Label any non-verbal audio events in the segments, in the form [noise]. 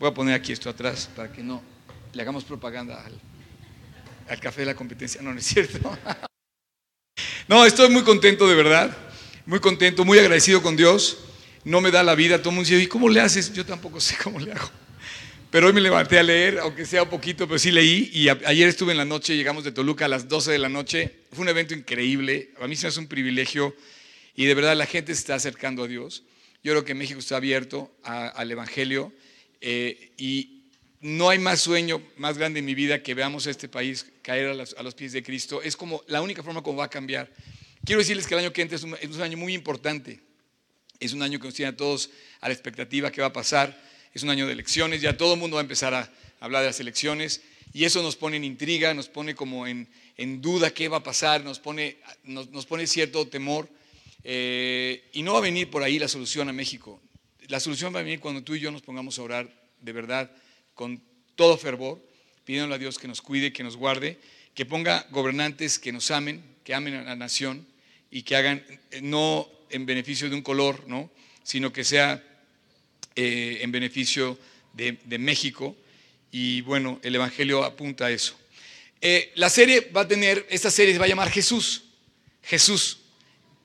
Voy a poner aquí esto atrás para que no le hagamos propaganda al, café de la competencia. No, no es cierto. [laughs] No, estoy muy contento de verdad. Muy contento, muy agradecido con Dios. No me da la vida. Todo el mundo ¿y cómo le haces? Yo tampoco sé cómo le hago. Pero hoy me levanté a leer, aunque sea un poquito, pero sí leí. Y ayer estuve en la noche, llegamos de Toluca a las 12 de la noche. Fue un evento increíble. A mí se me hace un privilegio. Y de verdad la gente se está acercando a Dios. Yo creo que México está abierto al Evangelio. Eh, y no hay más sueño más grande en mi vida que veamos a este país caer a los, pies de Cristo. Es como la única forma como va a cambiar. Quiero decirles que el año que entra es un, es un año muy importante. Es un año que nos tiene a todos a la expectativa que va a pasar es un año de elecciones, ya todo el mundo va a empezar a hablar de las elecciones y eso nos pone en intriga, nos pone como en, duda qué va a pasar, nos pone, nos, pone cierto temor eh, y no va a venir por ahí la solución a México. La solución va a venir cuando tú y yo nos pongamos a orar de verdad con todo fervor, pidiéndole a Dios que nos cuide, que nos guarde, que ponga gobernantes que nos amen, que amen a la nación y que hagan eh, no en beneficio de un color, ¿no? sino que sea eh, en beneficio de, México. Y bueno, el Evangelio apunta a eso. Eh, la serie va a tener, esta serie se va a llamar Jesús. Jesús.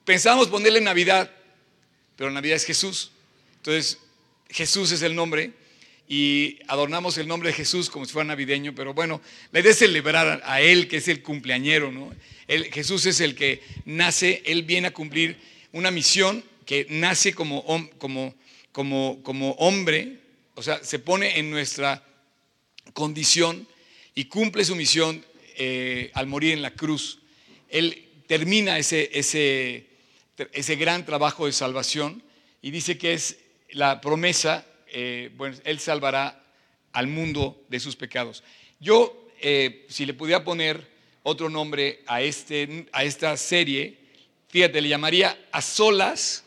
Pensábamos ponerle Navidad, pero Navidad es Jesús. Entonces, Jesús es el nombre y adornamos el nombre de Jesús como si fuera navideño, pero bueno, la idea celebrar a Él, que es el cumpleañero, ¿no? Jesús es el que nace, Él viene a cumplir una misión que nace como, como como, hombre, o sea, se pone en nuestra condición y cumple su misión eh, al morir en la cruz. Él termina ese, ese, ese, gran trabajo de salvación y dice que es la promesa, eh, bueno, Él salvará al mundo de sus pecados. Yo, eh, si le pudiera poner otro nombre a, este, a esta serie, fíjate, le llamaría a solas,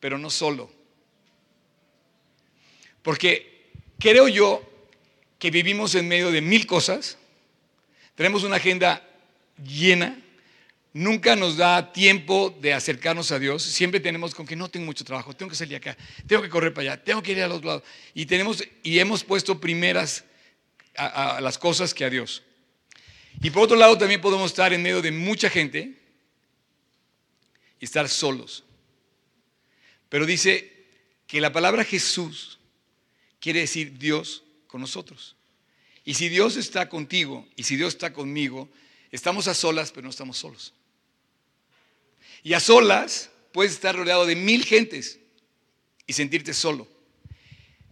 pero no solo. Porque creo yo que vivimos en medio de mil cosas, tenemos una agenda llena, nunca nos da tiempo de acercarnos a Dios, siempre tenemos con que no tengo mucho trabajo, tengo que salir acá, tengo que correr para allá, tengo que ir al otro lado. Y, tenemos, y hemos puesto primeras a, a las cosas que a Dios. Y por otro lado también podemos estar en medio de mucha gente y estar solos. Pero dice que la palabra Jesús quiere decir Dios con nosotros. Y si Dios está contigo y si Dios está conmigo, estamos a solas, pero no estamos solos. Y a solas puedes estar rodeado de mil gentes y sentirte solo.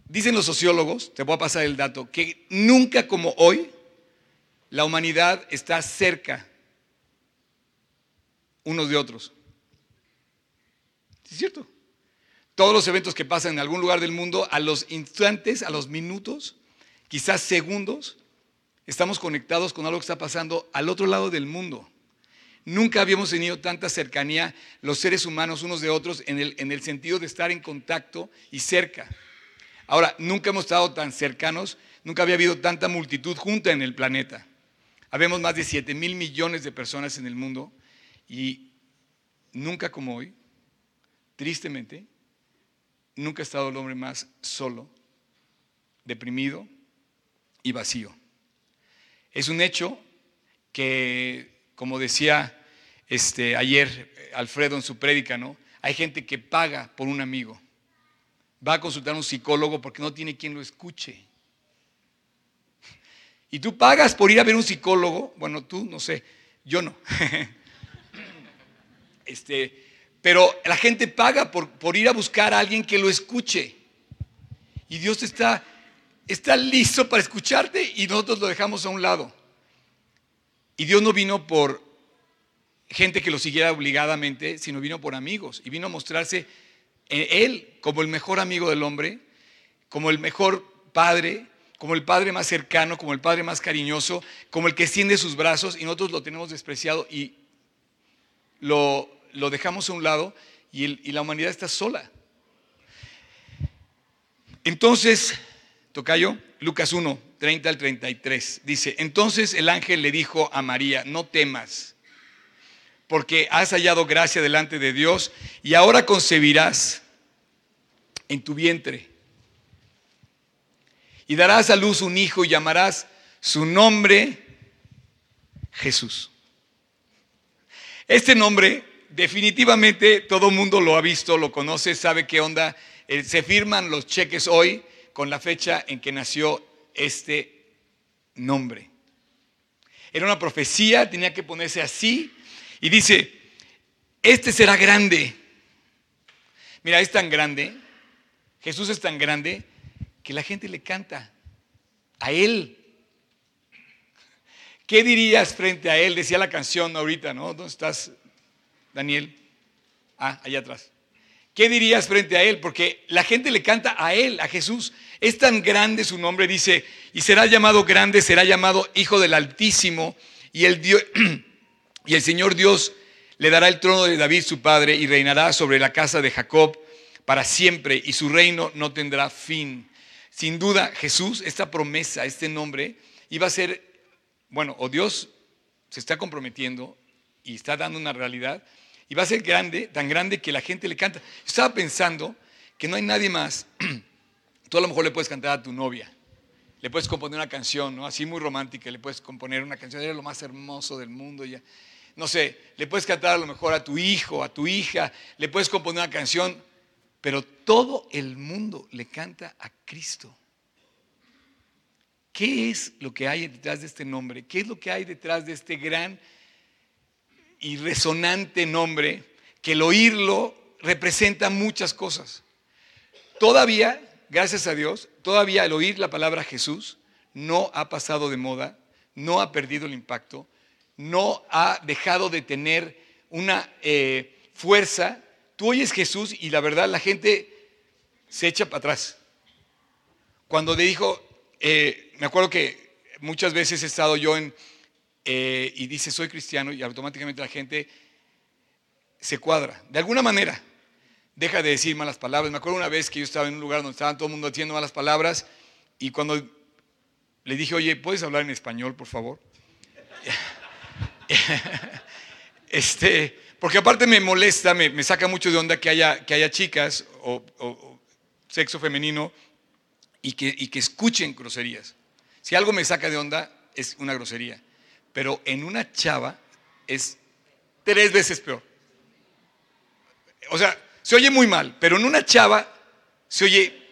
Dicen los sociólogos, te voy a pasar el dato, que nunca como hoy la humanidad está cerca unos de otros. ¿Es cierto? todos los eventos que pasan en algún lugar del mundo, a los instantes, a los minutos, quizás segundos, estamos conectados con algo que está pasando al otro lado del mundo. Nunca habíamos tenido tanta cercanía los seres humanos unos de otros en el, en el sentido de estar en contacto y cerca. Ahora, nunca hemos estado tan cercanos, nunca había habido tanta multitud junta en el planeta. Habemos más de 7 mil millones de personas en el mundo y nunca como hoy, tristemente, nunca ha estado el hombre más solo, deprimido y vacío. Es un hecho que, como decía este, ayer Alfredo en su prédica, ¿no? hay gente que paga por un amigo. Va a consultar a un psicólogo porque no tiene quien lo escuche. Y tú pagas por ir a ver un psicólogo, bueno, tú no sé, yo no. [laughs] este, pero la gente paga por, por ir a buscar a alguien que lo escuche. Y Dios está, está listo para escucharte y nosotros lo dejamos a un lado. Y Dios no vino por gente que lo siguiera obligadamente, sino vino por amigos. Y vino a mostrarse en Él como el mejor amigo del hombre, como el mejor padre, como el padre más cercano, como el padre más cariñoso, como el que extiende sus brazos y nosotros lo tenemos despreciado y lo lo dejamos a un lado y, la humanidad está sola. Entonces, Tocayo, Lucas 1, 30 al 33, dice, entonces el ángel le dijo a María, no temas, porque has hallado gracia delante de Dios y ahora concebirás en tu vientre y darás a luz un hijo y llamarás su nombre Jesús. Este nombre definitivamente todo mundo lo ha visto, lo conoce, sabe qué onda. Eh, se firman los cheques hoy con la fecha en que nació este nombre. Era una profecía, tenía que ponerse así. Y dice, este será grande. Mira, es tan grande, Jesús es tan grande que la gente le canta a Él. ¿Qué dirías frente a Él? Decía la canción ahorita, ¿no? ¿Dónde estás, Daniel? Ah, allá atrás. ¿Qué dirías frente a Él? Porque la gente le canta a Él, a Jesús. Es tan grande su nombre, dice, y será llamado grande, será llamado Hijo del Altísimo, y el, Dios, [clears throat] y el Señor Dios le dará el trono de David su padre, y reinará sobre la casa de Jacob para siempre, y su reino no tendrá fin. Sin duda, Jesús, esta promesa, este nombre, iba a ser, bueno, o Dios se está comprometiendo y está dando una realidad, y va a ser grande, tan grande que la gente le canta. estaba pensando que no hay nadie más [clears throat] Tú a lo mejor le puedes cantar a tu novia, le puedes componer una canción, ¿no? Así muy romántica, le puedes componer una canción, era lo más hermoso del mundo ya. No sé, le puedes cantar a lo mejor a tu hijo, a tu hija, le puedes componer una canción, pero todo el mundo le canta a Cristo. ¿Qué es lo que hay detrás de este nombre? ¿Qué es lo que hay detrás de este gran y resonante nombre que el oírlo representa muchas cosas? Todavía gracias a Dios, todavía al oír la palabra Jesús no ha pasado de moda, no ha perdido el impacto, no ha dejado de tener una eh, fuerza. Tú oyes Jesús y la verdad la gente se echa para atrás. Cuando le dijo, eh, me acuerdo que muchas veces he estado yo en, eh, y dice soy cristiano y automáticamente la gente se cuadra, de alguna manera deja de decir malas palabras. Me acuerdo una vez que yo estaba en un lugar donde estaba todo el mundo diciendo malas palabras y cuando le dije, oye, ¿puedes hablar en español, por favor? [laughs] este, porque aparte me molesta, me, saca mucho de onda que haya, que haya chicas o, sexo femenino y que, y que escuchen groserías. Si algo me saca de onda, es una grosería. Pero en una chava es tres veces peor. O sea, se oye muy mal, pero en una chava se oye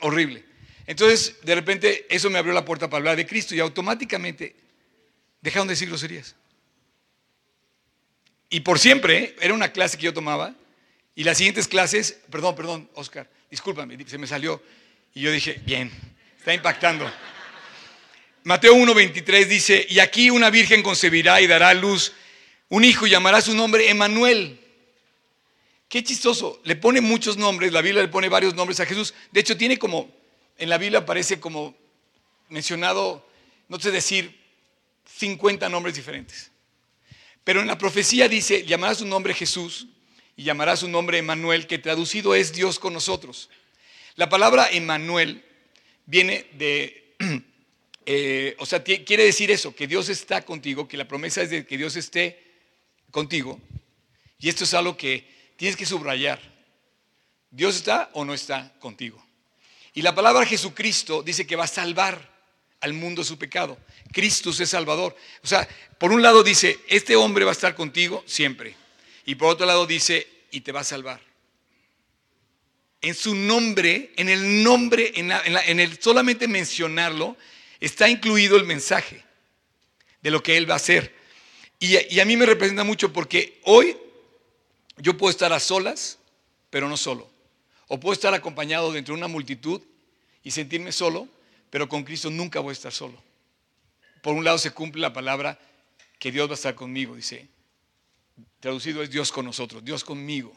horrible. Entonces, de repente, eso me abrió la puerta para hablar de Cristo y automáticamente dejaron de decir groserías. Y por siempre, era una clase que yo tomaba y las siguientes clases, perdón, perdón, Oscar, discúlpame, se me salió. Y yo dije, bien, está impactando. Mateo 1.23 dice, y aquí una virgen concebirá y dará a luz un hijo y llamará su nombre Emanuel Qué chistoso, le pone muchos nombres, la Biblia le pone varios nombres a Jesús. De hecho, tiene como, en la Biblia aparece como mencionado, no sé decir, 50 nombres diferentes. Pero en la profecía dice, llamará su nombre Jesús y llamará su nombre Emanuel, que traducido es Dios con nosotros. La palabra Emanuel viene de, [clears throat] eh, o sea, quiere decir eso, que Dios está contigo, que la promesa es de que Dios esté contigo. Y esto es algo que tienes que subrayar. ¿Dios está o no está contigo? Y la palabra Jesucristo dice que va a salvar al mundo su pecado. Cristo es Salvador. O sea, por un lado dice, este hombre va a estar contigo siempre. Y por otro lado dice, y te va a salvar. En su nombre, en el nombre, en, el solamente mencionarlo, está incluido el mensaje de lo que Él va a hacer. y a mí me representa mucho porque hoy yo puedo estar a solas, pero no solo. O puedo estar acompañado dentro de una multitud y sentirme solo, pero con Cristo nunca voy a estar solo. Por un lado se cumple la palabra que Dios va a estar conmigo, dice. Traducido es Dios con nosotros, Dios conmigo.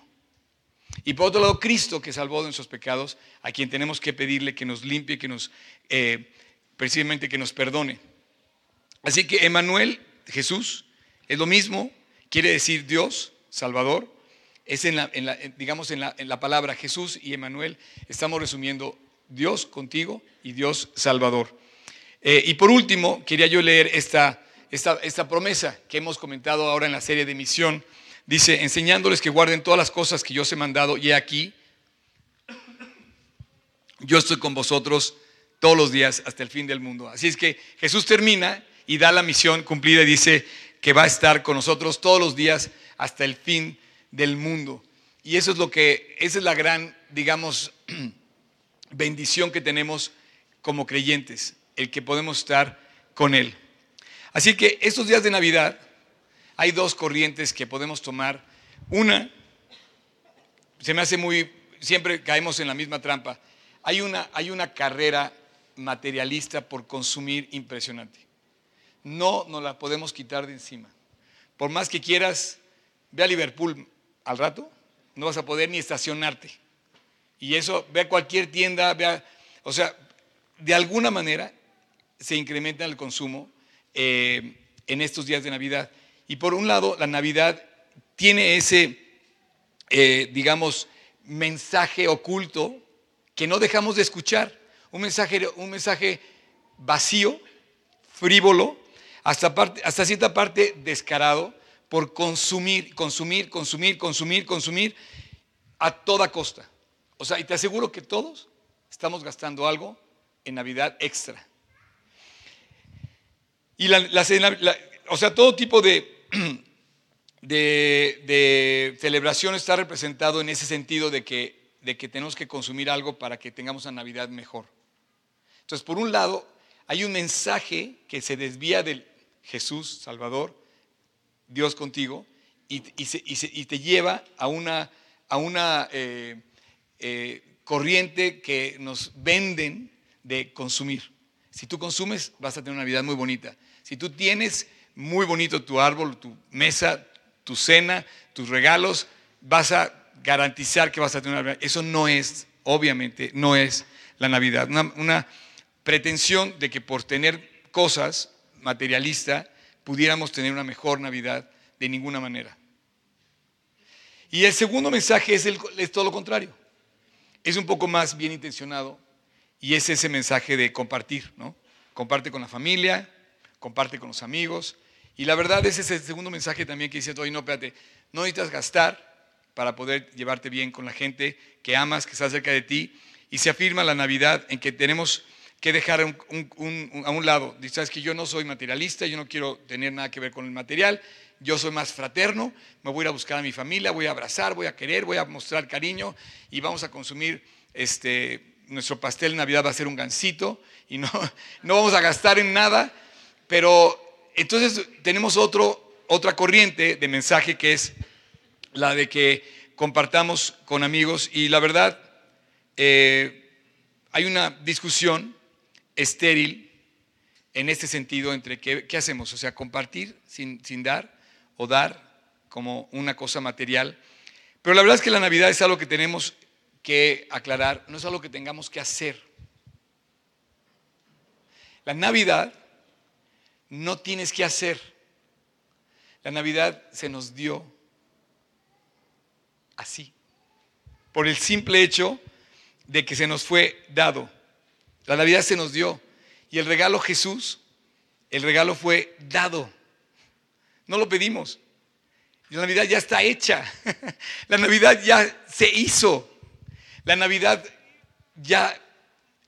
Y por otro lado, Cristo que salvó de nuestros pecados, a quien tenemos que pedirle que nos limpie, que nos, eh, precisamente que nos perdone. Así que Emanuel, Jesús, es lo mismo, quiere decir Dios, Salvador, es en la, digamos, en la, palabra Jesús y Emanuel, estamos resumiendo Dios contigo y Dios Salvador. Eh, y por último, quería yo leer esta, esta, promesa que hemos comentado ahora en la serie de misión. Dice, enseñándoles que guarden todas las cosas que yo os he mandado, y aquí, yo estoy con vosotros todos los días hasta el fin del mundo. Así es que Jesús termina y da la misión cumplida y dice que va a estar con nosotros todos los días hasta el fin del mundo. Y eso es lo que, esa es la gran, digamos, [clears throat] bendición que tenemos como creyentes, el que podemos estar con Él. Así que estos días de Navidad hay dos corrientes que podemos tomar. Una, se me hace muy, siempre caemos en la misma trampa. Hay una, hay una carrera materialista por consumir impresionante. No nos la podemos quitar de encima. Por más que quieras, ve a Liverpool al rato, no vas a poder ni estacionarte. Y eso, ve a cualquier tienda, ve o sea, de alguna manera se incrementa el consumo eh, en estos días de Navidad. Y por un lado, la Navidad tiene ese, eh, digamos, mensaje oculto que no dejamos de escuchar. Un mensaje, un mensaje vacío, frívolo, hasta, hasta cierta parte descarado por consumir, consumir, consumir, consumir, consumir a toda costa. O sea, y te aseguro que todos estamos gastando algo en Navidad extra. Y la, o sea, todo tipo [clears throat] de, de, celebración está representado en ese sentido de que, de que tenemos que consumir algo para que tengamos una Navidad mejor. Entonces, por un lado, hay un mensaje que se desvía del Jesús, Salvador, Dios contigo, y, te lleva a una, a una eh, eh, corriente que nos venden de consumir. Si tú consumes, vas a tener una Navidad muy bonita. Si tú tienes muy bonito tu árbol, tu mesa, tu cena, tus regalos, vas a garantizar que vas a tener una Navidad. Eso no es, obviamente, no es la Navidad. Una, pretensión de que por tener cosas materialista pudiéramos tener una mejor Navidad de ninguna manera. Y el segundo mensaje es todo lo contrario. Es un poco más bien intencionado y es ese mensaje de compartir, ¿no? Comparte con la familia, comparte con los amigos. Y la verdad ese es el segundo mensaje también que dice, oye, no, espérate, no necesitas gastar para poder llevarte bien con la gente que amas, que está cerca de ti. Y se afirma la Navidad en que tenemos que dejar a un lado. Sabes que yo no soy materialista, yo no quiero tener nada que ver con el material, yo soy más fraterno, me voy a ir a buscar a mi familia, voy a abrazar, voy a querer, voy a mostrar cariño y vamos a consumir este, nuestro pastel Navidad va a ser un gansito y no, [laughs] no vamos a gastar en nada, pero entonces tenemos otro, otra corriente de mensaje que es la de que compartamos con amigos y la verdad eh, hay una discusión estéril en este sentido entre qué, qué hacemos, o sea, compartir sin, sin dar o dar como una cosa material. Pero la verdad es que la Navidad es algo que tenemos que aclarar, no es algo que tengamos que hacer. La Navidad no tienes que hacer. La Navidad se nos dio así, por el simple hecho de que se nos fue dado. La Navidad se nos dio y el regalo Jesús, el regalo fue dado. No lo pedimos. La Navidad ya está hecha. [laughs] La Navidad ya se hizo. La Navidad ya,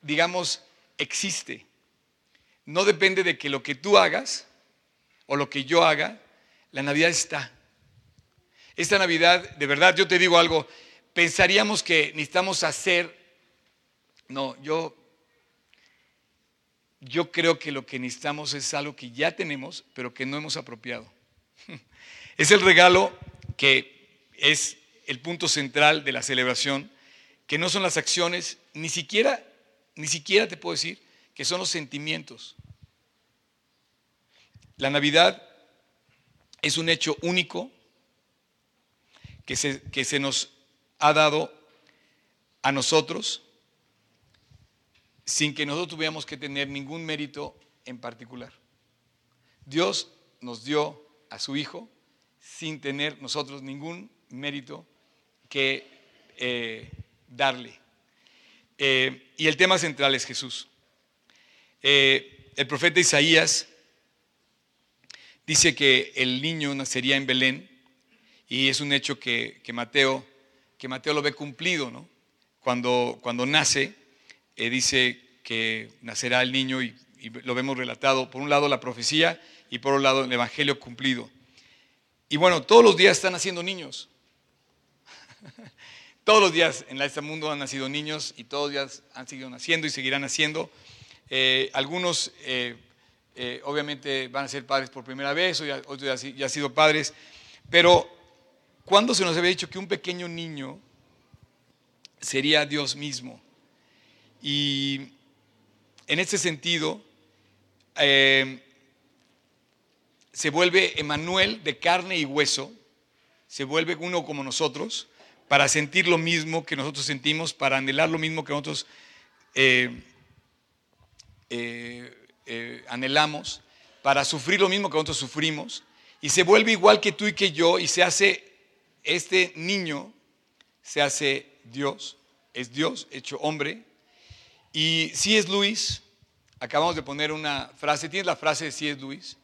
digamos, existe. No depende de que lo que tú hagas o lo que yo haga, la Navidad está. Esta Navidad, de verdad, yo te digo algo, pensaríamos que necesitamos hacer, no, yo, yo creo que lo que necesitamos es algo que ya tenemos, pero que no hemos apropiado. Es el regalo que es el punto central de la celebración que no son las acciones, ni siquiera, ni siquiera te puedo decir que son los sentimientos. La Navidad es un hecho único que se, que se nos ha dado a nosotros sin que nosotros tuviéramos que tener ningún mérito en particular. Dios nos dio a su Hijo sin tener nosotros ningún mérito que eh, darle. Eh, y el tema central es Jesús. Eh, el profeta Isaías dice que el niño nacería en Belén y es un hecho que, Mateo, que Mateo lo ve cumplido, ¿no? Cuando, cuando nace, dice que nacerá el niño y lo vemos relatado. Por un lado la profecía y por otro lado el Evangelio cumplido. Y bueno, todos los días están naciendo niños. [laughs] todos los días en este mundo han nacido niños y todos los días han seguido naciendo y seguirán naciendo. Eh, algunos eh, eh, obviamente van a ser padres por primera vez, otros ya han sido padres, pero ¿cuándo se nos había dicho que un pequeño niño sería Dios mismo? Y en este sentido, se vuelve Emanuel de carne y hueso, se vuelve uno como nosotros, para sentir lo mismo que nosotros sentimos, para anhelar lo mismo que nosotros eh, eh, eh, anhelamos, para sufrir lo mismo que nosotros sufrimos, y se vuelve igual que tú y que yo, y se hace, este niño se hace Dios, es Dios hecho hombre, y si es Luis, acabamos de poner una frase, ¿tienes la frase de si es Luis?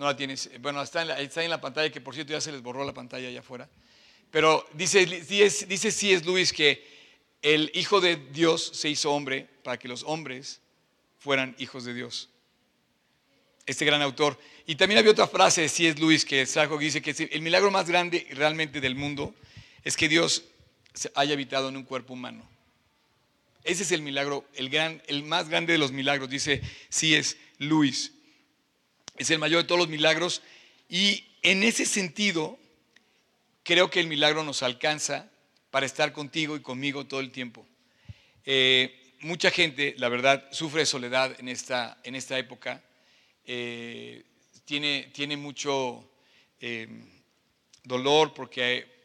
No la tienes. Bueno, está en la, en la pantalla, que por cierto ya se les borró la pantalla allá afuera. Pero dice, dice, C.S. es Luis que el Hijo de Dios se hizo hombre para que los hombres fueran hijos de Dios. Este gran autor. Y también había otra frase de C.S. Luis que que dice que el milagro más grande realmente del mundo es que Dios haya habitado en un cuerpo humano. Ese es el milagro, el, gran, el más grande de los milagros, dice C.S. Luis es el mayor de todos los milagros y en ese sentido creo que el milagro nos alcanza para estar contigo y conmigo todo el tiempo. Eh, mucha gente, la verdad, sufre soledad en esta, en esta época, eh, tiene, tiene mucho eh, dolor porque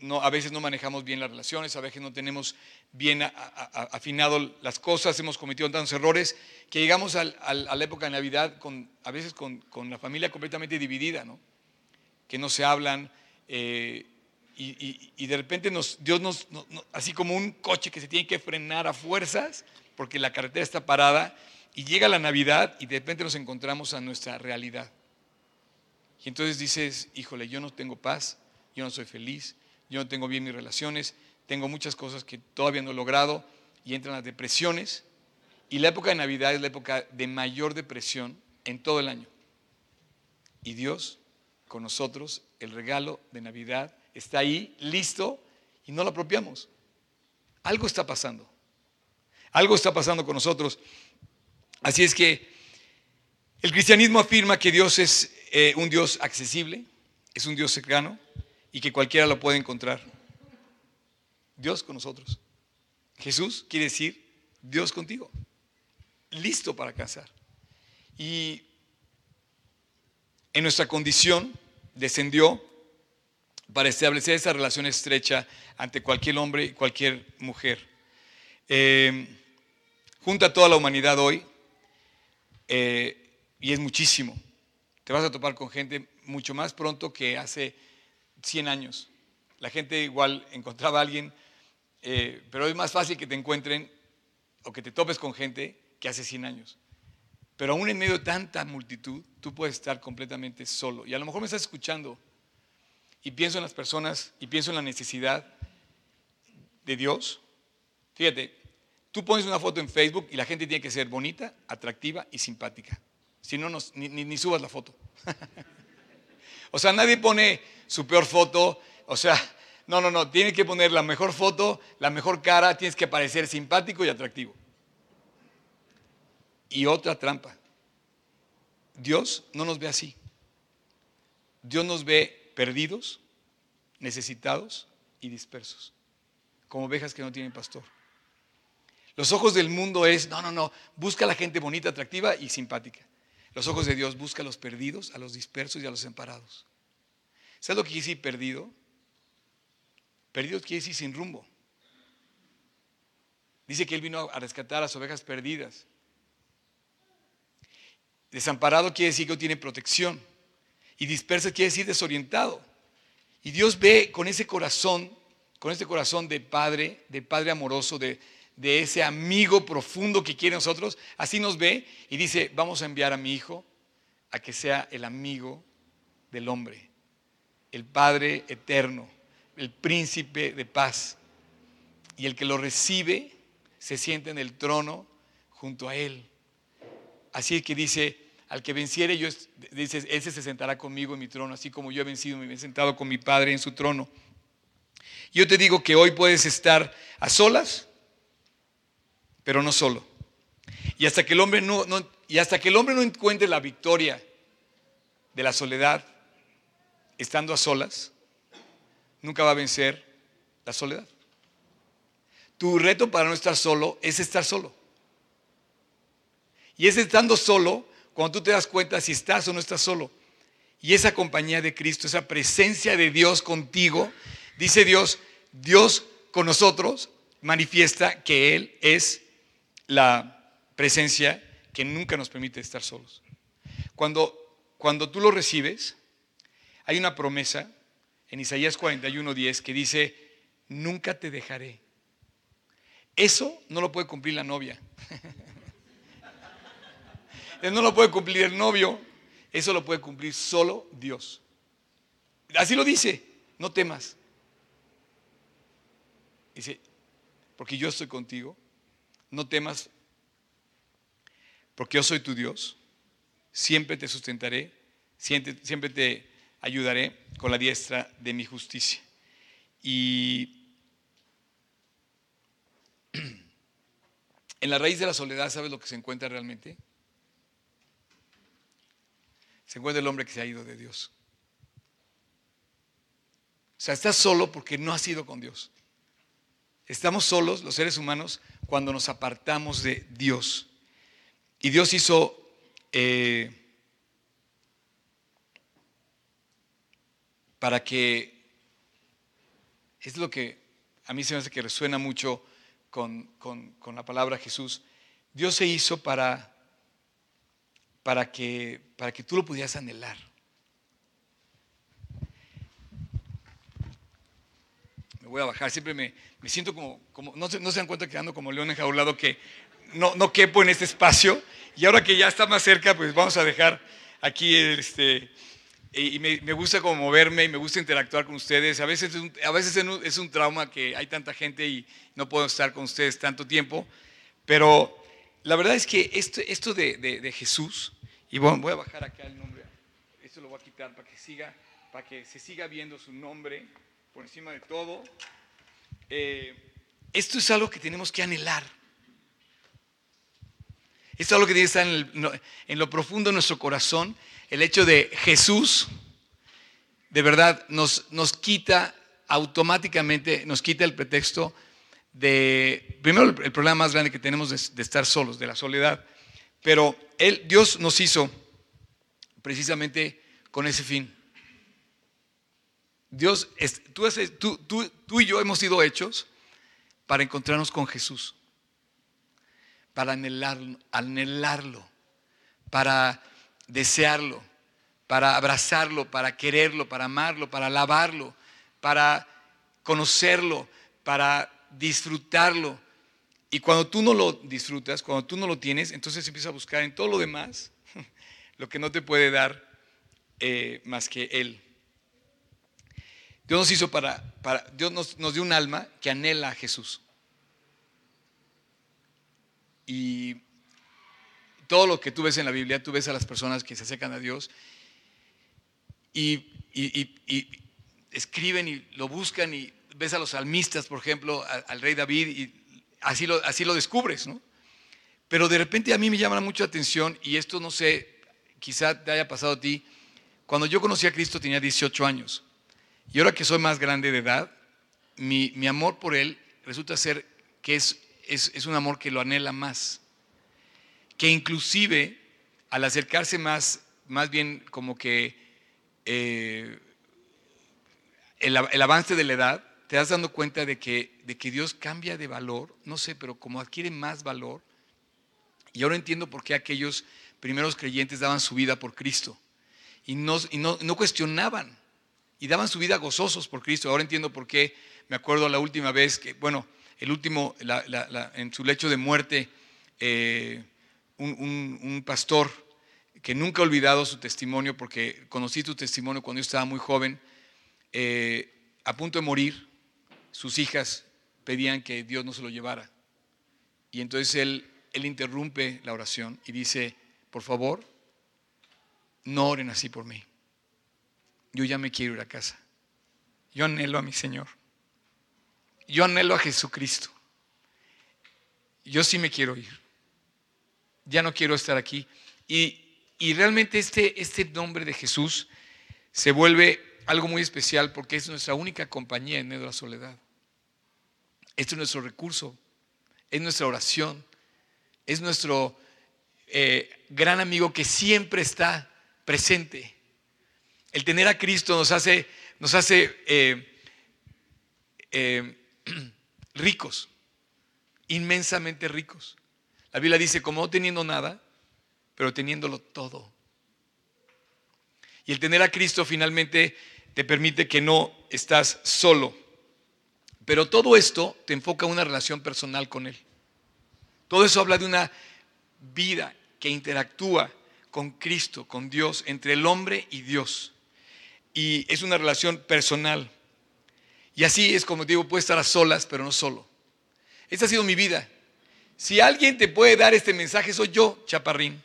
no, a veces no manejamos bien las relaciones, a veces no tenemos bien afinado las cosas, hemos cometido tantos errores que llegamos a la época de Navidad con, a veces con, la familia completamente dividida, ¿no? que no se hablan eh, y, de repente nos, Dios nos, así como un coche que se tiene que frenar a fuerzas porque la carretera está parada y llega la Navidad y de repente nos encontramos a nuestra realidad. Y entonces dices, híjole, yo no tengo paz, yo no soy feliz, yo no tengo bien mis relaciones, tengo muchas cosas que todavía no he logrado y entran las depresiones. Y la época de Navidad es la época de mayor depresión en todo el año. Y Dios con nosotros, el regalo de Navidad está ahí, listo, y no lo apropiamos. Algo está pasando. Algo está pasando con nosotros. Así es que el cristianismo afirma que Dios es eh, un Dios accesible, es un Dios cercano y que cualquiera lo puede encontrar. Dios con nosotros. Jesús quiere decir Dios contigo, listo para casar. Y en nuestra condición descendió para establecer esa relación estrecha ante cualquier hombre y cualquier mujer. Eh, junta a toda la humanidad hoy, eh, y es muchísimo. Te vas a topar con gente mucho más pronto que hace 100 años. La gente igual encontraba a alguien eh, pero es más fácil que te encuentren o que te topes con gente que hace 100 años. Pero aún en medio de tanta multitud, tú puedes estar completamente solo. Y a lo mejor me estás escuchando y pienso en las personas y pienso en la necesidad de Dios. Fíjate, tú pones una foto en Facebook y la gente tiene que ser bonita, atractiva y simpática. Si no, ni, ni subas la foto. [laughs] o sea, nadie pone su peor foto. O sea, no, no, no, tienes que poner la mejor foto, la mejor cara, tienes que parecer simpático y atractivo. Y otra trampa. Dios no nos ve así. Dios nos ve perdidos, necesitados y dispersos, como ovejas que no tienen pastor. Los ojos del mundo es, no, no, no, busca a la gente bonita, atractiva y simpática. Los ojos de Dios busca a los perdidos, a los dispersos y a los emparados. ¿Sabes lo que quiere decir perdido? Perdido quiere decir sin rumbo. Dice que Él vino a rescatar a las ovejas perdidas. Desamparado quiere decir que no tiene protección. Y disperso quiere decir desorientado. Y Dios ve con ese corazón, con ese corazón de padre, de padre amoroso, de, de ese amigo profundo que quiere nosotros, así nos ve y dice, vamos a enviar a mi hijo a que sea el amigo del hombre, el Padre eterno, el príncipe de paz. Y el que lo recibe se sienta en el trono junto a Él. Así que dice, al que venciere, yo, dice, ese se sentará conmigo en mi trono, así como yo he vencido, me he sentado con mi Padre en su trono. Yo te digo que hoy puedes estar a solas, pero no solo. Y hasta que el hombre no, y hasta que el hombre no encuentre la victoria de la soledad, estando a solas, nunca va a vencer la soledad. Tu reto para no estar solo es estar solo. Y es estando solo cuando tú te das cuenta si estás o no estás solo. Y esa compañía de Cristo, esa presencia de Dios contigo, dice Dios, Dios con nosotros manifiesta que Él es la presencia que nunca nos permite estar solos. Cuando, cuando tú lo recibes, hay una promesa en Isaías 41:10 que dice, nunca te dejaré. Eso no lo puede cumplir la novia. [laughs] no lo puede cumplir el novio. Eso lo puede cumplir solo Dios. Así lo dice, no temas. Dice, porque yo estoy contigo, no temas, porque yo soy tu Dios, siempre te sustentaré, siempre, te ayudaré con la diestra de mi justicia. Y [clears throat] en la raíz de la soledad, ¿sabes lo que se encuentra realmente? Se encuentra el hombre que se ha ido de Dios. O sea, estás solo porque no has ido con Dios. Estamos solos, los seres humanos, cuando nos apartamos de Dios. Y Dios hizo eh, para que, es lo que a mí se me hace que resuena mucho con, con la palabra Jesús, Dios se hizo para, para, que, para que tú lo pudieras anhelar. Me voy a bajar, siempre me, me siento como, como no, se, no se dan cuenta que ando como león enjaulado que no, no quepo en este espacio y ahora que ya está más cerca, pues vamos a dejar aquí este, y me, me, gusta como moverme y me gusta interactuar con ustedes. A veces, es un, a veces es un trauma que hay tanta gente y no puedo estar con ustedes tanto tiempo, pero la verdad es que esto, esto de, de, Jesús, y voy, voy a bajar acá el nombre, esto lo voy a quitar para que, siga, para que se siga viendo su nombre por encima de todo. Eh, esto es algo que tenemos que anhelar. Esto es algo que tiene que estar en, lo profundo de nuestro corazón. El hecho de Jesús, de verdad, nos, nos quita automáticamente, nos quita el pretexto de, primero el, problema más grande que tenemos de, de, estar solos, de la soledad. Pero él, Dios nos hizo precisamente con ese fin. Dios, tú, tú, y yo hemos sido hechos para encontrarnos con Jesús, para anhelarlo, anhelarlo, para desearlo, para abrazarlo, para quererlo, para amarlo, para alabarlo, para conocerlo, para disfrutarlo. Y cuando tú no lo disfrutas, cuando tú no lo tienes, entonces empiezas a buscar en todo lo demás [laughs] lo que no te puede dar eh, más que Él. Dios nos hizo para, para Dios nos, nos dio un alma que anhela a Jesús. Y todo lo que tú ves en la Biblia, tú ves a las personas que se acercan a Dios y, y, y, escriben y lo buscan y ves a los salmistas, por ejemplo, al, rey David y así lo, así lo descubres, ¿no? Pero de repente a mí me llama mucha atención y esto no sé, quizá te haya pasado a ti. Cuando yo conocí a Cristo tenía 18 años y ahora que soy más grande de edad, mi, amor por Él resulta ser que es, es, es, un amor que lo anhela más. Que inclusive al acercarse más, más bien como que eh, el, el avance de la edad, te das dando cuenta de que, de que Dios cambia de valor, no sé, pero como adquiere más valor. Y ahora entiendo por qué aquellos primeros creyentes daban su vida por Cristo y no, y no, no cuestionaban y daban su vida gozosos por Cristo. Ahora entiendo por qué, me acuerdo la última vez que, bueno, el último, en su lecho de muerte, eh, un, un, un, pastor que nunca ha olvidado su testimonio, porque conocí tu testimonio cuando yo estaba muy joven, eh, a punto de morir, sus hijas pedían que Dios no se lo llevara. Y entonces él, él interrumpe la oración y dice, por favor, no oren así por mí. Yo ya me quiero ir a casa. Yo anhelo a mi Señor. Yo anhelo a Jesucristo. Yo sí me quiero ir. Ya no quiero estar aquí. Y, realmente este, este nombre de Jesús se vuelve algo muy especial porque es nuestra única compañía en medio de la soledad. Este es nuestro recurso, es nuestra oración, es nuestro eh, gran amigo que siempre está presente. El tener a Cristo nos hace, nos hace eh, eh, [clears throat] ricos, inmensamente ricos. La Biblia dice, como no teniendo nada, pero teniéndolo todo. Y el tener a Cristo finalmente te permite que no estás solo. Pero todo esto te enfoca en una relación personal con Él. Todo eso habla de una vida que interactúa con Cristo, con Dios, entre el hombre y Dios. Y es una relación personal. Y así es como digo, puede estar a solas, pero no solo. Esta ha sido mi vida. Si alguien te puede dar este mensaje, soy yo, chaparrín.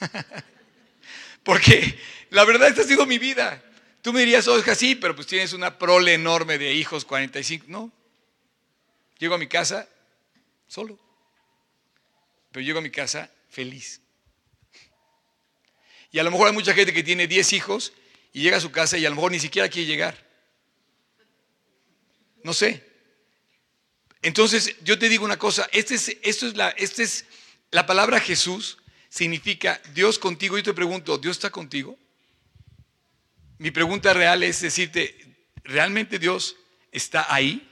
[laughs] Porque la verdad, esta ha sido mi vida. Tú me dirías, oiga, sí, pero pues tienes una prole enorme de hijos, 45. No. Llego a mi casa solo. Pero llego a mi casa feliz. Y a lo mejor hay mucha gente que tiene 10 hijos y llega a su casa y a lo mejor ni siquiera quiere llegar. No sé. Entonces, yo te digo una cosa, este es, esto es la, este es, la palabra Jesús significa Dios contigo. Y te pregunto, ¿Dios está contigo? Mi pregunta real es decirte, ¿realmente Dios está ahí?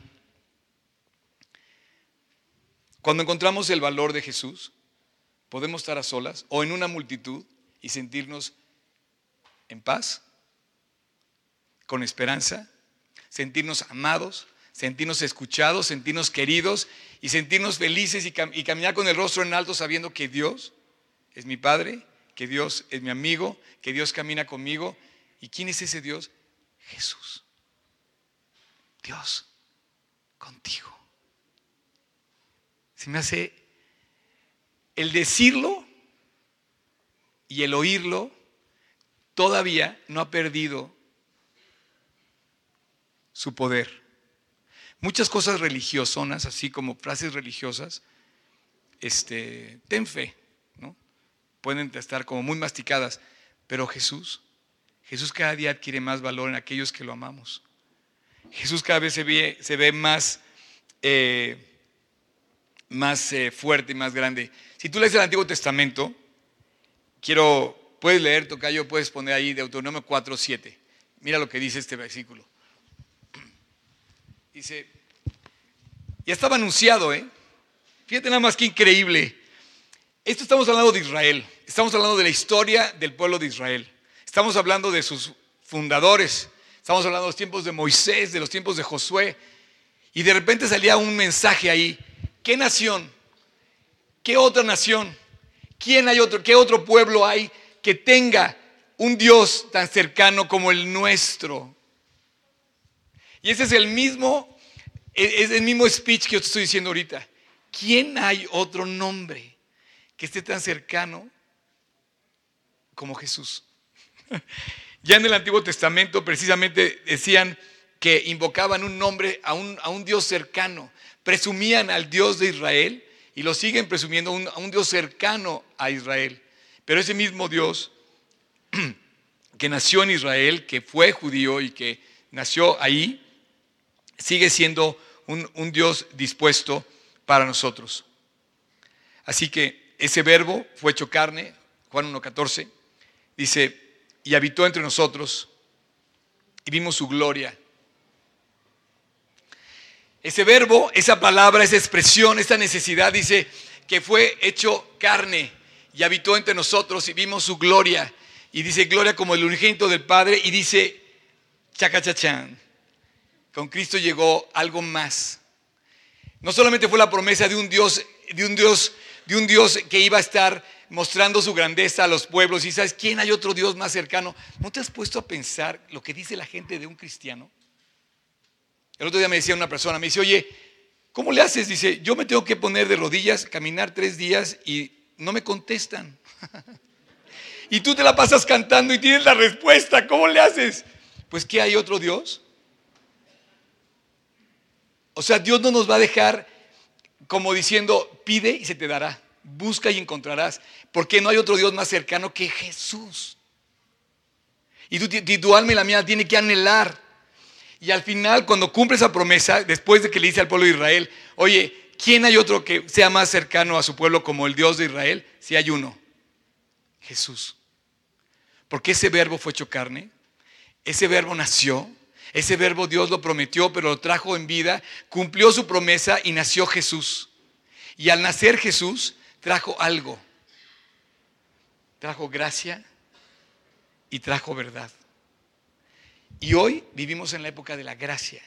Cuando encontramos el valor de Jesús, podemos estar a solas o en una multitud y sentirnos en paz, con esperanza, sentirnos amados, sentirnos escuchados, sentirnos queridos y sentirnos felices y, caminar con el rostro en alto sabiendo que Dios es mi Padre, que Dios es mi amigo, que Dios camina conmigo. ¿Y quién es ese Dios? Jesús. Dios contigo. Se me hace el decirlo y el oírlo todavía no ha perdido su poder. Muchas cosas religiosonas, así como frases religiosas, este, ten fe, ¿no? Pueden estar como muy masticadas, pero Jesús, Jesús cada día adquiere más valor en aquellos que lo amamos. Jesús cada vez se ve, se ve más, eh, más eh, fuerte y más grande. Si tú lees el Antiguo Testamento, quiero, puedes leer, Tocayo, puedes poner ahí Deuteronomio 4.7. Mira lo que dice este versículo. Dice, ya estaba anunciado, ¿eh? Fíjate nada más que increíble. Esto estamos hablando de Israel, estamos hablando de la historia del pueblo de Israel, estamos hablando de sus fundadores, estamos hablando de los tiempos de Moisés, de los tiempos de Josué, y de repente salía un mensaje ahí. ¿Qué nación? ¿Qué otra nación? ¿Quién hay otro? ¿Qué otro pueblo hay que tenga un Dios tan cercano como el nuestro? Y ese es el mismo, es el mismo speech que yo te estoy diciendo ahorita. ¿Quién hay otro nombre que esté tan cercano como Jesús? [laughs] Ya en el Antiguo Testamento precisamente decían que invocaban un nombre a un, a un Dios cercano, presumían al Dios de Israel y lo siguen presumiendo a un Dios cercano a Israel. Pero ese mismo Dios [clears throat] que nació en Israel, que fue judío y que nació ahí, sigue siendo un, Dios dispuesto para nosotros. Así que ese verbo fue hecho carne, Juan 1.14, dice, y habitó entre nosotros y vimos su gloria. Ese verbo, esa palabra, esa expresión, esa necesidad, dice que fue hecho carne y habitó entre nosotros y vimos su gloria. Y dice gloria como el unigénito del Padre y dice chacachachán con Cristo llegó algo más. No solamente fue la promesa de un Dios, de un Dios, de un Dios que iba a estar mostrando su grandeza a los pueblos. Y sabes, ¿quién hay otro Dios más cercano? ¿No te has puesto a pensar lo que dice la gente de un cristiano? El otro día me decía una persona, me dice, oye, ¿Cómo le haces? Dice, yo me tengo que poner de rodillas, caminar tres días y no me contestan. [laughs] y tú te la pasas cantando y tienes la respuesta. ¿Cómo le haces? Pues que hay otro Dios. O sea, Dios no nos va a dejar como diciendo, pide y se te dará, busca y encontrarás, porque no hay otro Dios más cercano que Jesús. Y tu, alma y la mía tiene que anhelar. Y al final, cuando cumple esa promesa, después de que le dice al pueblo de Israel, oye, ¿quién hay otro que sea más cercano a su pueblo como el Dios de Israel? Si hay uno, Jesús. Porque ese verbo fue hecho carne, ese verbo nació, ese verbo Dios lo prometió, pero lo trajo en vida, cumplió su promesa y nació Jesús. Y al nacer Jesús, trajo algo. Trajo gracia y trajo verdad. Y hoy vivimos en la época de la gracia.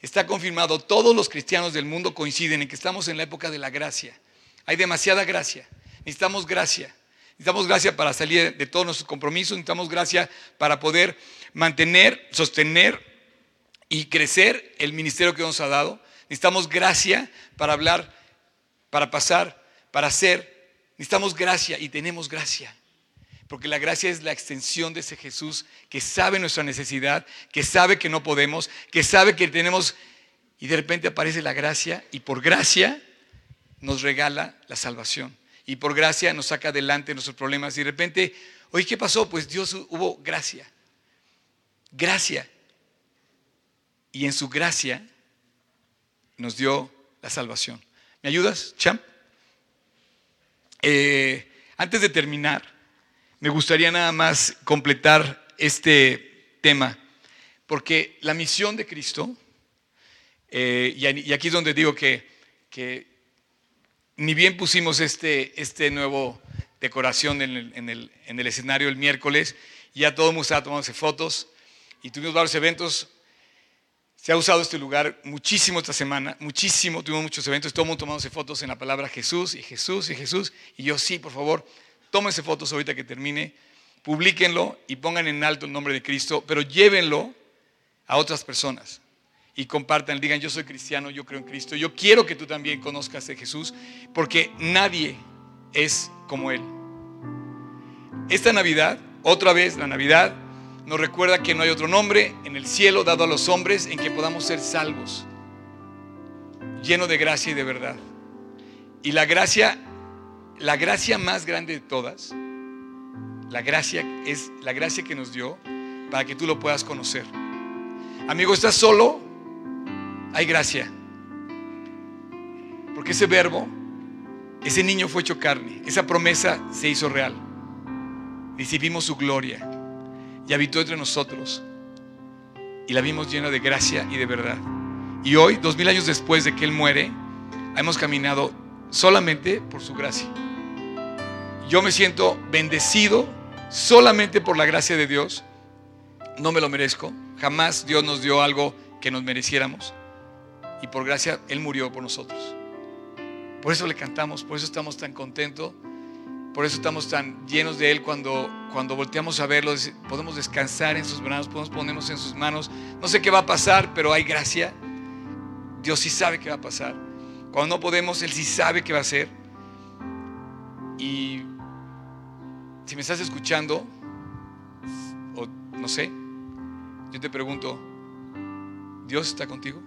Está confirmado, todos los cristianos del mundo coinciden en que estamos en la época de la gracia. Hay demasiada gracia. Necesitamos gracia. Necesitamos gracia para salir de todos nuestros compromisos, necesitamos gracia para poder mantener, sostener y crecer el ministerio que nos ha dado. Necesitamos gracia para hablar, para pasar, para hacer. Necesitamos gracia y tenemos gracia. Porque la gracia es la extensión de ese Jesús que sabe nuestra necesidad, que sabe que no podemos, que sabe que tenemos... Y de repente aparece la gracia y por gracia nos regala la salvación y por gracia nos saca adelante nuestros problemas. Y de repente, oye, ¿qué pasó? Pues Dios hubo gracia. Gracia. Y en su gracia nos dio la salvación. ¿Me ayudas, champ? Eh, antes de terminar, me gustaría nada más completar este tema, porque la misión de Cristo, eh, y, aquí es donde digo que, que ni bien pusimos este, este nuevo decoración en el, escenario el miércoles, ya todo el mundo estaba tomándose fotos y tuvimos varios eventos. Se ha usado este lugar muchísimo esta semana, muchísimo, tuvimos muchos eventos, todo el mundo tomándose fotos en la palabra Jesús y Jesús y Jesús. Y yo sí, por favor, tómense fotos ahorita que termine, publíquenlo y pongan en alto el nombre de Cristo, pero llévenlo a otras personas y compartan, digan, yo soy cristiano, yo creo en Cristo, yo quiero que tú también conozcas a Jesús, porque nadie es como Él. Esta Navidad, otra vez la Navidad, nos recuerda que no hay otro nombre en el cielo dado a los hombres en que podamos ser salvos, lleno de gracia y de verdad. Y la gracia, la gracia más grande de todas, la gracia es la gracia que nos dio para que tú lo puedas conocer. Amigo, ¿estás solo? hay gracia. Porque ese verbo, ese niño fue hecho carne, esa promesa se hizo real. Recibimos su gloria y habitó entre nosotros. Y la vimos llena de gracia y de verdad. Y hoy, dos mil años después de que Él muere, hemos caminado solamente por su gracia. Yo me siento bendecido solamente por la gracia de Dios. No me lo merezco. Jamás Dios nos dio algo que nos mereciéramos y por gracia Él murió por nosotros. Por eso le cantamos, por eso estamos tan contentos, por eso estamos tan llenos de Él cuando, cuando volteamos a verlo, podemos descansar en sus manos, podemos ponernos en sus manos. No sé qué va a pasar, pero hay gracia. Dios sí sabe qué va a pasar. Cuando no podemos, Él sí sabe qué va a hacer. Y si me estás escuchando, o no sé, yo te pregunto, ¿Dios está contigo?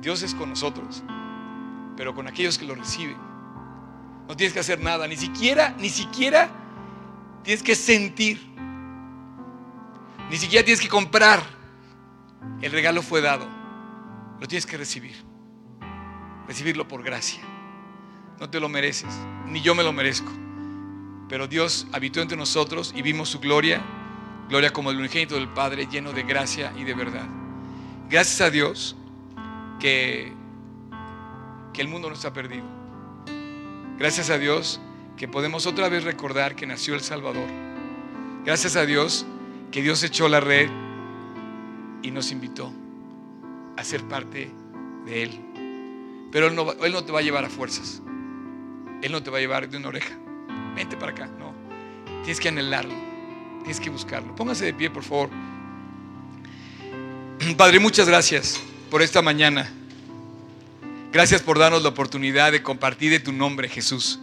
Dios es con nosotros, pero con aquellos que lo reciben. No tienes que hacer nada, ni siquiera, ni siquiera tienes que sentir, ni siquiera tienes que comprar. El regalo fue dado, lo tienes que recibir, recibirlo por gracia. No te lo mereces, ni yo me lo merezco, pero Dios habitó entre nosotros y vimos su gloria, gloria como el unigénito del Padre, lleno de gracia y de verdad. Gracias a Dios que, que el mundo no está perdido. Gracias a Dios que podemos otra vez recordar que nació el Salvador. Gracias a Dios que Dios echó la red y nos invitó a ser parte de Él. Pero Él no, te va a llevar a fuerzas. Él no te va a llevar de una oreja. Vente para acá. No. Tienes que anhelarlo. Tienes que buscarlo. Póngase de pie, por favor. [clears throat] Padre, muchas gracias por esta mañana. Gracias por darnos la oportunidad de compartir de tu nombre, Jesús.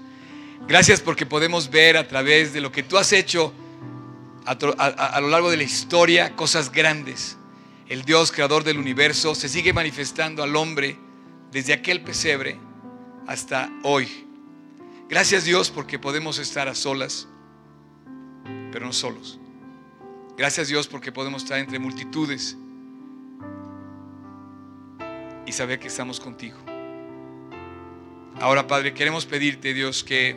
Gracias porque podemos ver a través de lo que tú has hecho a, lo largo de la historia cosas grandes. El Dios creador del universo se sigue manifestando al hombre desde aquel pesebre hasta hoy. Gracias Dios porque podemos estar a solas, pero no solos. Gracias Dios porque podemos estar entre multitudes y saber que estamos contigo. Ahora Padre, queremos pedirte Dios que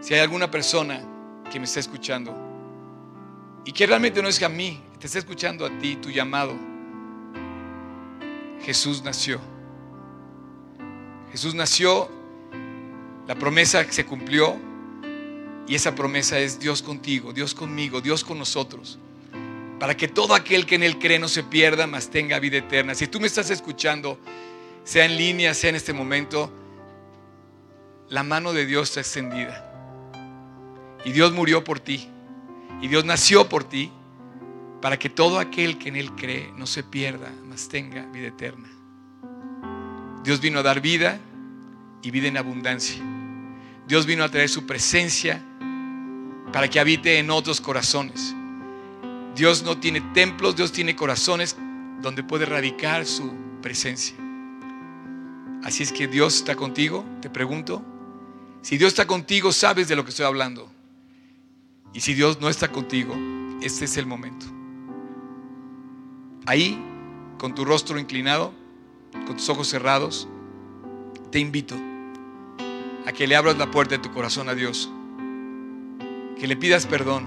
si hay alguna persona que me está escuchando y que realmente no es que a mí, te está escuchando a ti, tu llamado, Jesús nació. Jesús nació, la promesa se cumplió y esa promesa es Dios contigo, Dios conmigo, Dios con nosotros. Para que todo aquel que en Él cree no se pierda, mas tenga vida eterna. Si tú me estás escuchando, sea en línea, sea en este momento, la mano de Dios está extendida. Y Dios murió por ti. Y Dios nació por ti para que todo aquel que en Él cree no se pierda, mas tenga vida eterna. Dios vino a dar vida y vida en abundancia. Dios vino a traer su presencia para que habite en otros corazones. Dios no tiene templos, Dios tiene corazones donde puede radicar su presencia. Así es que Dios está contigo, te pregunto. Si Dios está contigo, sabes de lo que estoy hablando. Y si Dios no está contigo, este es el momento. Ahí, con tu rostro inclinado, con tus ojos cerrados, te invito a que le abras la puerta de tu corazón a Dios, que le pidas perdón,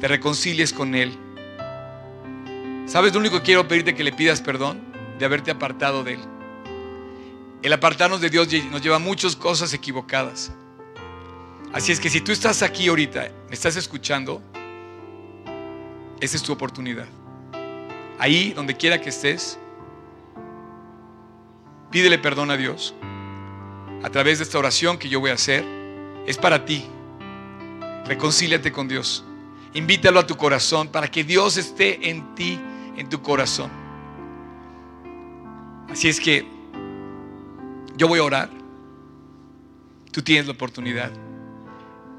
te reconcilies con Él. ¿Sabes lo único que quiero pedirte que le pidas perdón? De haberte apartado de Él. El apartarnos de Dios nos lleva a muchas cosas equivocadas. Así es que si tú estás aquí ahorita, me estás escuchando, esa es tu oportunidad. Ahí, donde quiera que estés, Pídele perdón a Dios a través de esta oración que yo voy a hacer. Es para ti. Reconcíliate con Dios. Invítalo a tu corazón para que Dios esté en ti, en tu corazón. Así es que yo voy a orar. Tú tienes la oportunidad.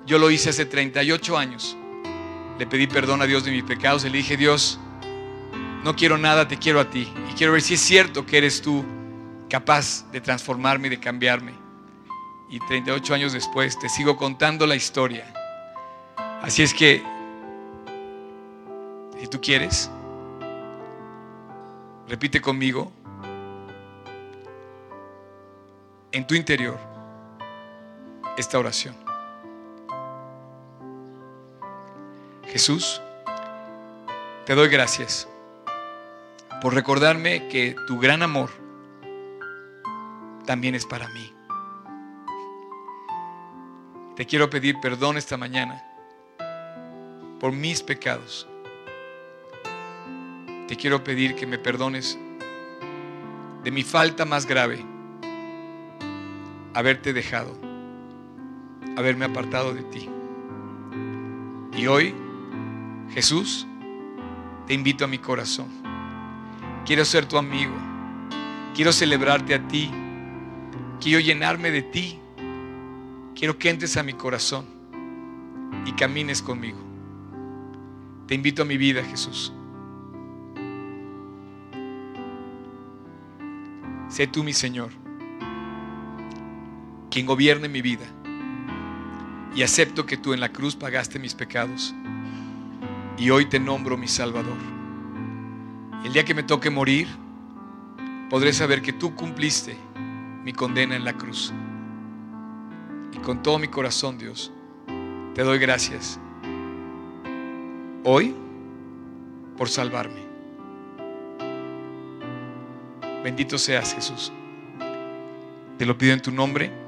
Yo lo hice hace 38 años. Le pedí perdón a Dios de mis pecados le dije, Dios, no quiero nada, te quiero a ti. Y quiero ver si es cierto que eres tú capaz de transformarme y de cambiarme. Y 38 años después te sigo contando la historia. Así es que, si tú quieres, repite conmigo en tu interior esta oración. Jesús, te doy gracias por recordarme que tu gran amor también es para mí. Te quiero pedir perdón esta mañana por mis pecados. Te quiero pedir que me perdones de mi falta más grave, haberte dejado, haberme apartado de ti. Y hoy, Jesús, te invito a mi corazón. Quiero ser tu amigo. Quiero celebrarte a ti Quiero llenarme de ti. Quiero que entres a mi corazón y camines conmigo. Te invito a mi vida, Jesús. Sé tú mi Señor, quien gobierne mi vida. Y acepto que tú en la cruz pagaste mis pecados. Y hoy te nombro mi Salvador. El día que me toque morir, podré saber que tú cumpliste mi condena en la cruz. Y con todo mi corazón, Dios, te doy gracias. Hoy por salvarme. Bendito seas, Jesús. Te lo pido en tu nombre,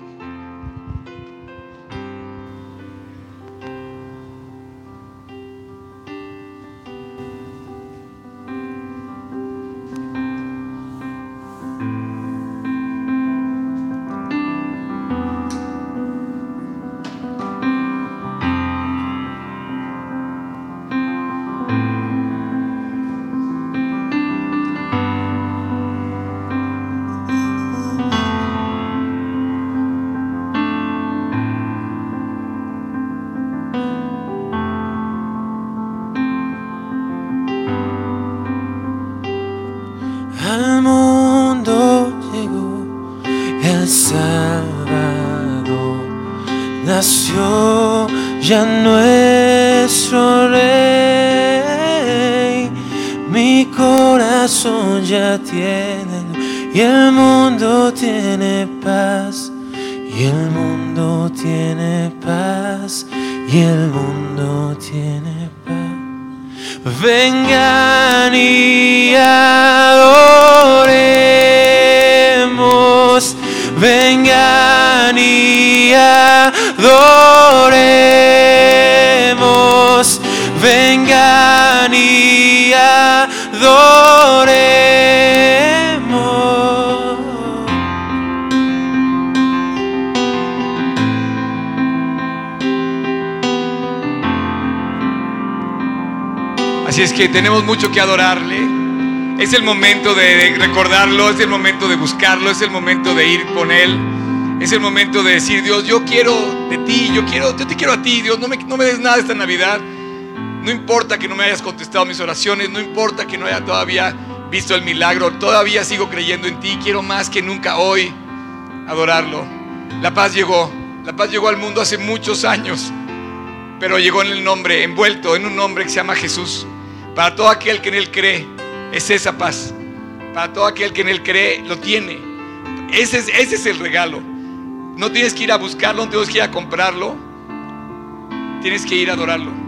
Rey. Mi corazón ya tiene y el mundo tiene paz. Y el mundo tiene paz. Y el mundo tiene paz. Vengan y adoremos. Vengan y adoremos. Vengan y adoremos. Así es que tenemos mucho que adorarle. Es el momento de recordarlo, es el momento de buscarlo, es el momento de ir con Él. Es el momento de decir, Dios, yo quiero de ti, yo quiero, yo te quiero a ti, Dios, no me, no me des nada esta Navidad. No importa que no me hayas contestado mis oraciones, no importa que no haya todavía visto el milagro, todavía sigo creyendo en ti, quiero más que nunca hoy adorarlo. La paz llegó, la paz llegó al mundo hace muchos años, pero llegó en el nombre, envuelto en un nombre que se llama Jesús. Para todo aquel que en Él cree, es esa paz. Para todo aquel que en Él cree, lo tiene. Ese es, ese es el regalo. No tienes que ir a buscarlo, no tienes que ir a comprarlo. Tienes que ir a adorarlo.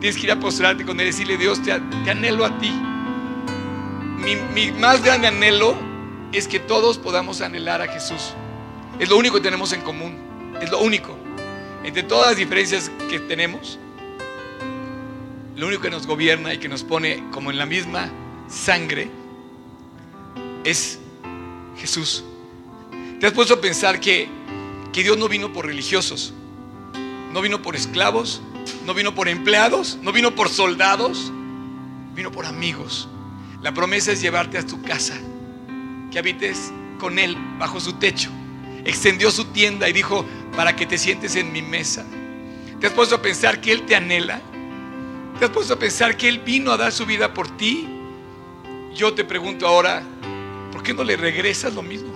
Tienes que ir a postrarte con Él y decirle, Dios, te, anhelo a ti. Mi, mi más grande anhelo es que todos podamos anhelar a Jesús. Es lo único que tenemos en común. Es lo único. Entre todas las diferencias que tenemos, lo único que nos gobierna y que nos pone como en la misma sangre es Jesús. ¿Te has puesto a pensar que, que Dios no vino por religiosos? No vino por esclavos, no vino por empleados, no vino por soldados, vino por amigos. La promesa es llevarte a tu casa, que habites con Él bajo su techo. Extendió su tienda y dijo, para que te sientes en mi mesa. ¿Te has puesto a pensar que Él te anhela? ¿Te has puesto a pensar que Él vino a dar su vida por ti? Yo te pregunto ahora, ¿por qué no le regresas lo mismo?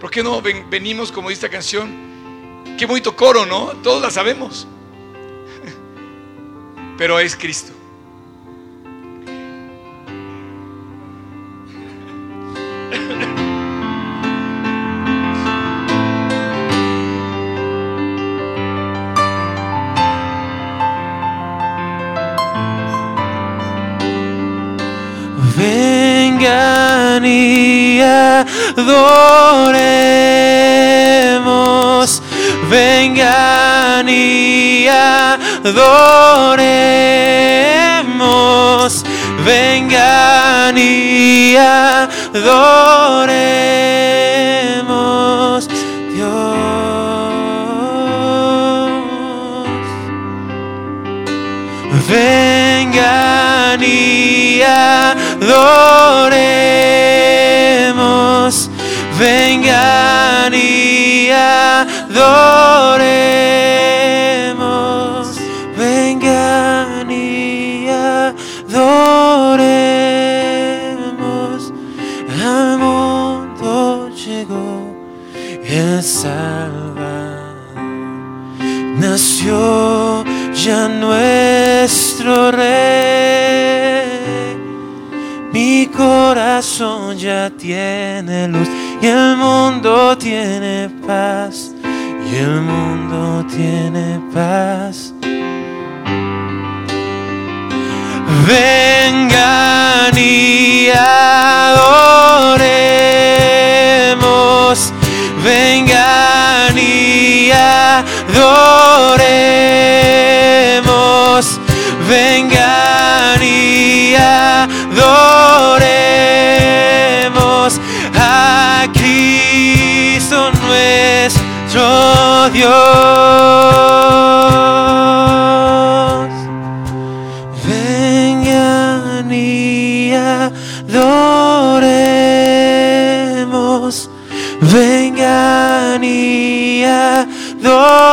¿Por qué no ven- venimos como dice esta canción? Qué bonito coro, ¿no? Todos la sabemos. Pero es Cristo. Vengan y adoremos. Vengan y adoremos. Vengan y adoremos. Dios. Vengan y adoremos. Vengan y adoremos. Corazón ya tiene luz y el mundo tiene paz. Y el mundo tiene paz. Vengan y adoremos. Vengan y adoremos. Dios. Vengan y adoremos. Vengan y adoremos.